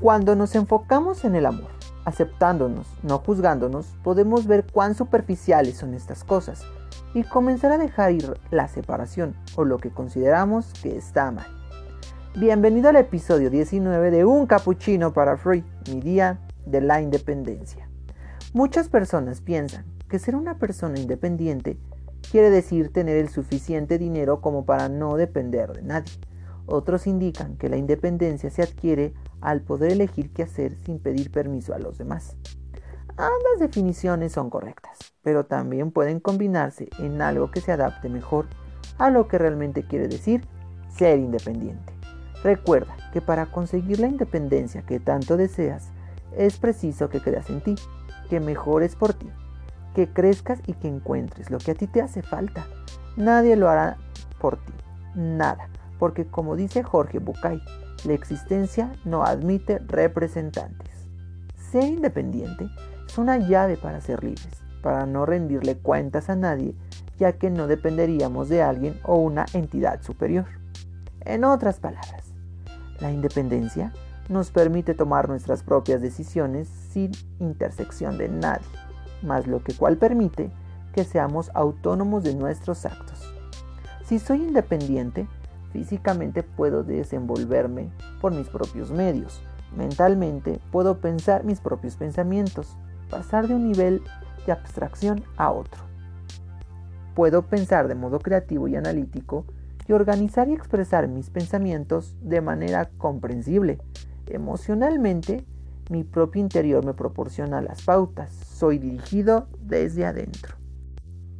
Cuando nos enfocamos en el amor, aceptándonos, no juzgándonos, podemos ver cuán superficiales son estas cosas y comenzar a dejar ir la separación o lo que consideramos que está mal. Bienvenido al episodio 19 de Un Capuchino para Freud, mi día de la independencia. Muchas personas piensan que ser una persona independiente quiere decir tener el suficiente dinero como para no depender de nadie. Otros indican que la independencia se adquiere al poder elegir qué hacer sin pedir permiso a los demás. Ambas definiciones son correctas, pero también pueden combinarse en algo que se adapte mejor a lo que realmente quiere decir ser independiente. Recuerda que para conseguir la independencia que tanto deseas, es preciso que creas en ti, que mejores por ti, que crezcas y que encuentres lo que a ti te hace falta. Nadie lo hará por ti, nada porque como dice Jorge Bucay, la existencia no admite representantes. Ser independiente es una llave para ser libres, para no rendirle cuentas a nadie, ya que no dependeríamos de alguien o una entidad superior. En otras palabras, la independencia nos permite tomar nuestras propias decisiones sin intersección de nadie, más lo que cual permite que seamos autónomos de nuestros actos. Si soy independiente, Físicamente puedo desenvolverme por mis propios medios. Mentalmente puedo pensar mis propios pensamientos, pasar de un nivel de abstracción a otro. Puedo pensar de modo creativo y analítico y organizar y expresar mis pensamientos de manera comprensible. Emocionalmente, mi propio interior me proporciona las pautas. Soy dirigido desde adentro.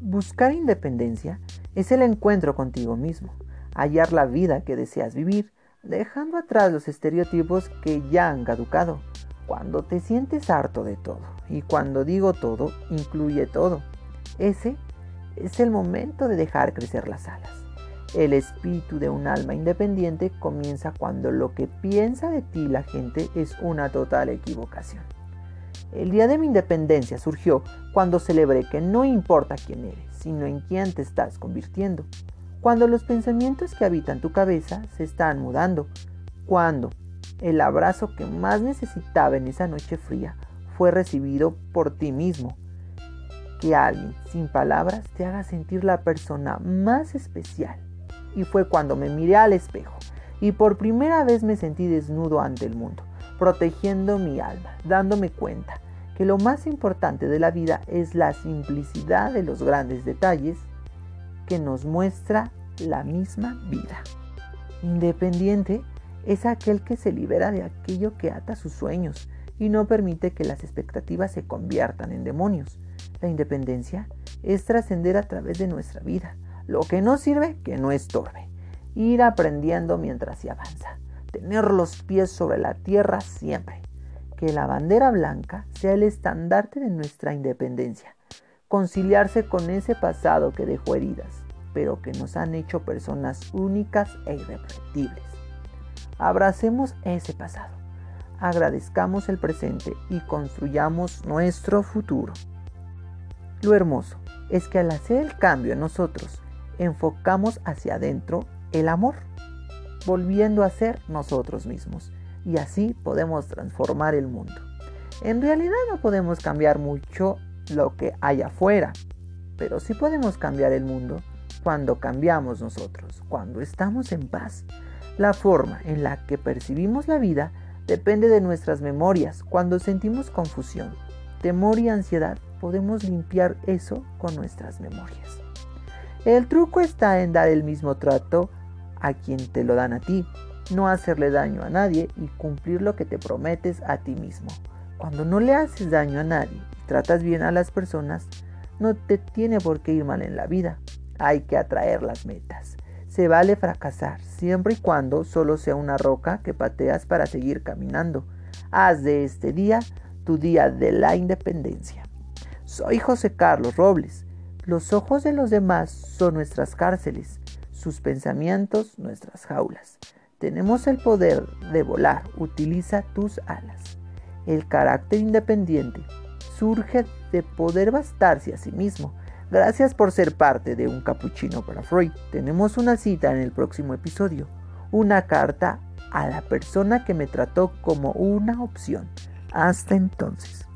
Buscar independencia es el encuentro contigo mismo hallar la vida que deseas vivir, dejando atrás los estereotipos que ya han caducado. Cuando te sientes harto de todo, y cuando digo todo, incluye todo, ese es el momento de dejar crecer las alas. El espíritu de un alma independiente comienza cuando lo que piensa de ti la gente es una total equivocación. El día de mi independencia surgió cuando celebré que no importa quién eres, sino en quién te estás convirtiendo cuando los pensamientos que habitan tu cabeza se están mudando, cuando el abrazo que más necesitaba en esa noche fría fue recibido por ti mismo. Que alguien sin palabras te haga sentir la persona más especial. Y fue cuando me miré al espejo y por primera vez me sentí desnudo ante el mundo, protegiendo mi alma, dándome cuenta que lo más importante de la vida es la simplicidad de los grandes detalles que nos muestra la misma vida. Independiente es aquel que se libera de aquello que ata sus sueños y no permite que las expectativas se conviertan en demonios. La independencia es trascender a través de nuestra vida. Lo que no sirve, que no estorbe. Ir aprendiendo mientras se avanza. Tener los pies sobre la tierra siempre. Que la bandera blanca sea el estandarte de nuestra independencia conciliarse con ese pasado que dejó heridas, pero que nos han hecho personas únicas e irrepetibles. Abracemos ese pasado, agradezcamos el presente y construyamos nuestro futuro. Lo hermoso es que al hacer el cambio en nosotros, enfocamos hacia adentro el amor, volviendo a ser nosotros mismos, y así podemos transformar el mundo. En realidad no podemos cambiar mucho lo que hay afuera, pero sí podemos cambiar el mundo cuando cambiamos nosotros, cuando estamos en paz. La forma en la que percibimos la vida depende de nuestras memorias. Cuando sentimos confusión, temor y ansiedad, podemos limpiar eso con nuestras memorias. El truco está en dar el mismo trato a quien te lo dan a ti, no hacerle daño a nadie y cumplir lo que te prometes a ti mismo. Cuando no le haces daño a nadie tratas bien a las personas, no te tiene por qué ir mal en la vida. Hay que atraer las metas. Se vale fracasar siempre y cuando solo sea una roca que pateas para seguir caminando. Haz de este día tu día de la independencia. Soy José Carlos Robles. Los ojos de los demás son nuestras cárceles, sus pensamientos nuestras jaulas. Tenemos el poder de volar, utiliza tus alas. El carácter independiente surge de poder bastarse a sí mismo. Gracias por ser parte de Un Capuchino para Freud. Tenemos una cita en el próximo episodio. Una carta a la persona que me trató como una opción. Hasta entonces.